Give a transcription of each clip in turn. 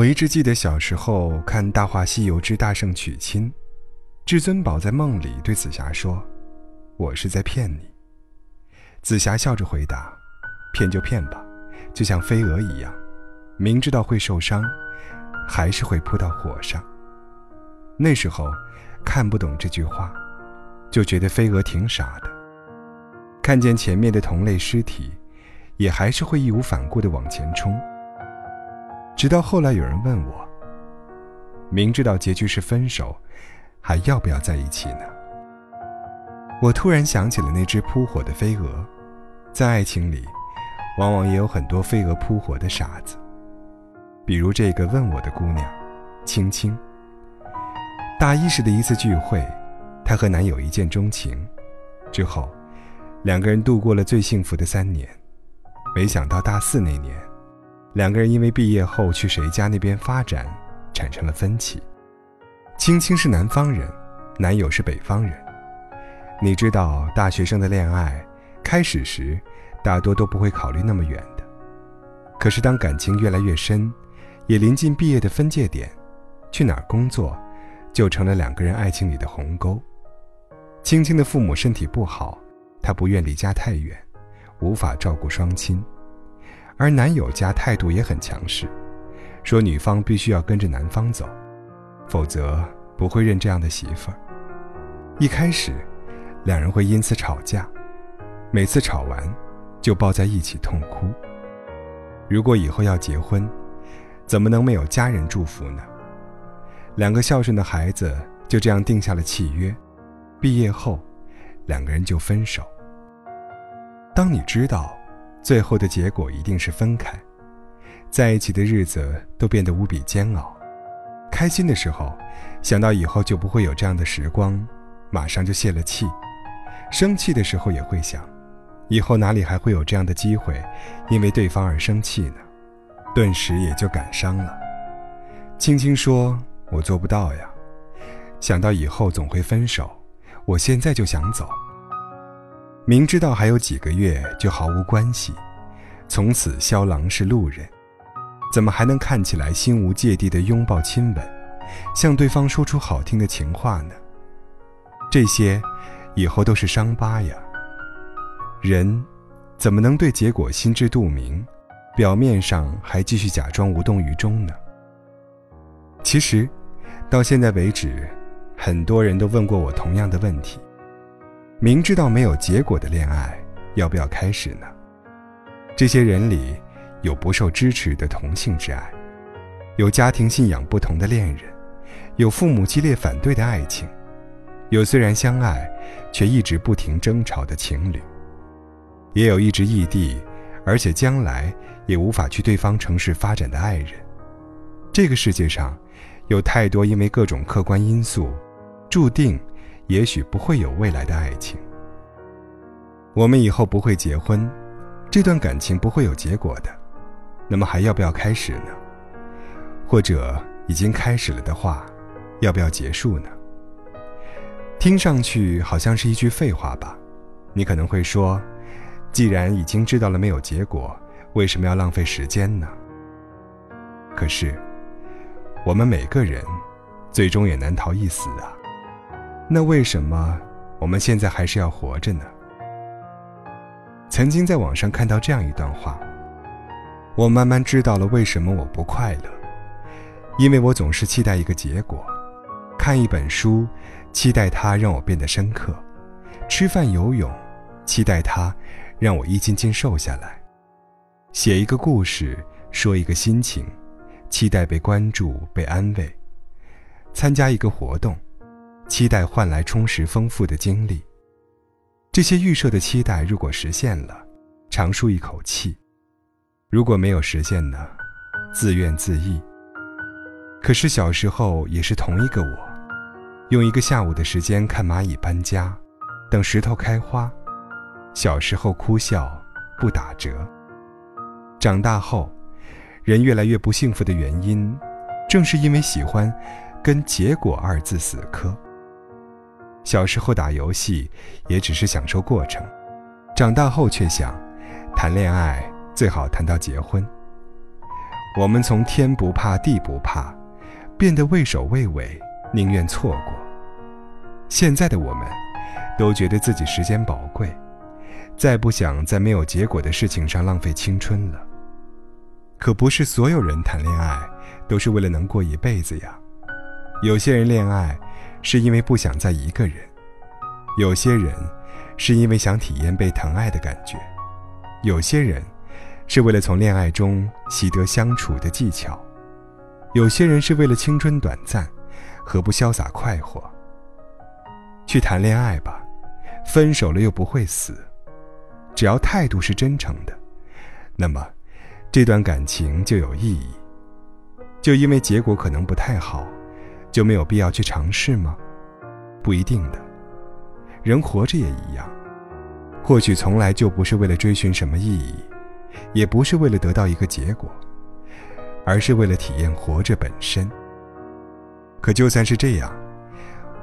我一直记得小时候看《大话西游之大圣娶亲》，至尊宝在梦里对紫霞说：“我是在骗你。”紫霞笑着回答：“骗就骗吧，就像飞蛾一样，明知道会受伤，还是会扑到火上。”那时候看不懂这句话，就觉得飞蛾挺傻的。看见前面的同类尸体，也还是会义无反顾地往前冲。直到后来有人问我：“明知道结局是分手，还要不要在一起呢？”我突然想起了那只扑火的飞蛾，在爱情里，往往也有很多飞蛾扑火的傻子。比如这个问我的姑娘，青青。大一时的一次聚会，她和男友一见钟情，之后，两个人度过了最幸福的三年。没想到大四那年。两个人因为毕业后去谁家那边发展，产生了分歧。青青是南方人，男友是北方人。你知道，大学生的恋爱开始时，大多都不会考虑那么远的。可是当感情越来越深，也临近毕业的分界点，去哪儿工作，就成了两个人爱情里的鸿沟。青青的父母身体不好，她不愿离家太远，无法照顾双亲。而男友家态度也很强势，说女方必须要跟着男方走，否则不会认这样的媳妇儿。一开始，两人会因此吵架，每次吵完，就抱在一起痛哭。如果以后要结婚，怎么能没有家人祝福呢？两个孝顺的孩子就这样定下了契约，毕业后，两个人就分手。当你知道。最后的结果一定是分开，在一起的日子都变得无比煎熬。开心的时候，想到以后就不会有这样的时光，马上就泄了气；生气的时候也会想，以后哪里还会有这样的机会，因为对方而生气呢？顿时也就感伤了。青青说：“我做不到呀，想到以后总会分手，我现在就想走。”明知道还有几个月就毫无关系，从此萧郎是路人，怎么还能看起来心无芥蒂的拥抱亲吻，向对方说出好听的情话呢？这些，以后都是伤疤呀。人，怎么能对结果心知肚明，表面上还继续假装无动于衷呢？其实，到现在为止，很多人都问过我同样的问题。明知道没有结果的恋爱，要不要开始呢？这些人里，有不受支持的同性之爱，有家庭信仰不同的恋人，有父母激烈反对的爱情，有虽然相爱，却一直不停争吵的情侣，也有一直异地，而且将来也无法去对方城市发展的爱人。这个世界上，有太多因为各种客观因素，注定。也许不会有未来的爱情，我们以后不会结婚，这段感情不会有结果的，那么还要不要开始呢？或者已经开始了的话，要不要结束呢？听上去好像是一句废话吧？你可能会说，既然已经知道了没有结果，为什么要浪费时间呢？可是，我们每个人，最终也难逃一死啊。那为什么我们现在还是要活着呢？曾经在网上看到这样一段话，我慢慢知道了为什么我不快乐，因为我总是期待一个结果，看一本书，期待它让我变得深刻；吃饭游泳，期待它让我一斤斤瘦下来；写一个故事，说一个心情，期待被关注、被安慰；参加一个活动。期待换来充实丰富的经历，这些预设的期待如果实现了，长舒一口气；如果没有实现呢，自怨自艾。可是小时候也是同一个我，用一个下午的时间看蚂蚁搬家，等石头开花。小时候哭笑不打折，长大后，人越来越不幸福的原因，正是因为喜欢跟“结果”二字死磕。小时候打游戏也只是享受过程，长大后却想，谈恋爱最好谈到结婚。我们从天不怕地不怕，变得畏首畏尾，宁愿错过。现在的我们，都觉得自己时间宝贵，再不想在没有结果的事情上浪费青春了。可不是所有人谈恋爱都是为了能过一辈子呀。有些人恋爱是因为不想再一个人，有些人是因为想体验被疼爱的感觉，有些人是为了从恋爱中习得相处的技巧，有些人是为了青春短暂，何不潇洒快活？去谈恋爱吧，分手了又不会死，只要态度是真诚的，那么。这段感情就有意义，就因为结果可能不太好，就没有必要去尝试吗？不一定的。人活着也一样，或许从来就不是为了追寻什么意义，也不是为了得到一个结果，而是为了体验活着本身。可就算是这样，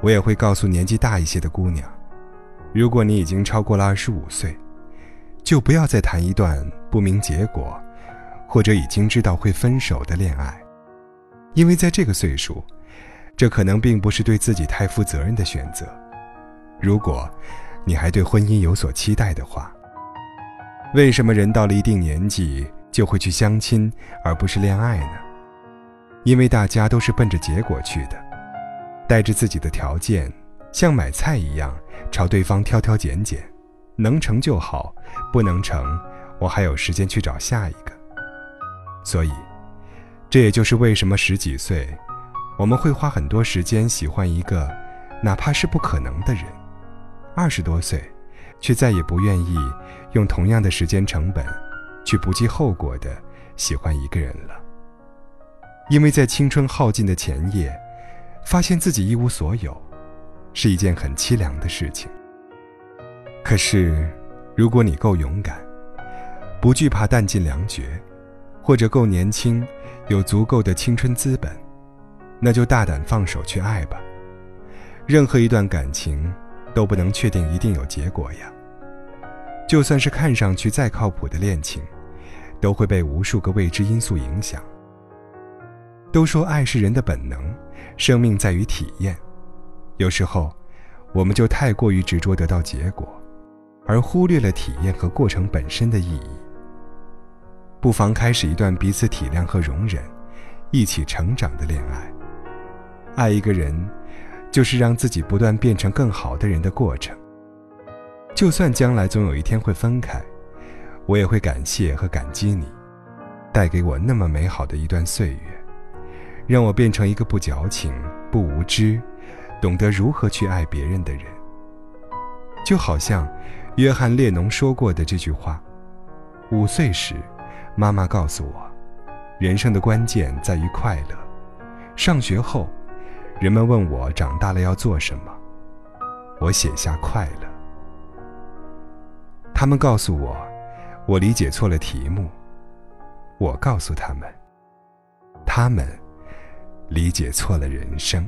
我也会告诉年纪大一些的姑娘：如果你已经超过了二十五岁，就不要再谈一段不明结果。或者已经知道会分手的恋爱，因为在这个岁数，这可能并不是对自己太负责任的选择。如果，你还对婚姻有所期待的话，为什么人到了一定年纪就会去相亲而不是恋爱呢？因为大家都是奔着结果去的，带着自己的条件，像买菜一样朝对方挑挑拣拣，能成就好，不能成，我还有时间去找下一个。所以，这也就是为什么十几岁，我们会花很多时间喜欢一个，哪怕是不可能的人；二十多岁，却再也不愿意用同样的时间成本，去不计后果的喜欢一个人了。因为在青春耗尽的前夜，发现自己一无所有，是一件很凄凉的事情。可是，如果你够勇敢，不惧怕弹尽粮绝。或者够年轻，有足够的青春资本，那就大胆放手去爱吧。任何一段感情都不能确定一定有结果呀。就算是看上去再靠谱的恋情，都会被无数个未知因素影响。都说爱是人的本能，生命在于体验。有时候，我们就太过于执着得到结果，而忽略了体验和过程本身的意义。不妨开始一段彼此体谅和容忍，一起成长的恋爱。爱一个人，就是让自己不断变成更好的人的过程。就算将来总有一天会分开，我也会感谢和感激你，带给我那么美好的一段岁月，让我变成一个不矫情、不无知，懂得如何去爱别人的人。就好像约翰列侬说过的这句话：五岁时。妈妈告诉我，人生的关键在于快乐。上学后，人们问我长大了要做什么，我写下快乐。他们告诉我，我理解错了题目，我告诉他们，他们理解错了人生。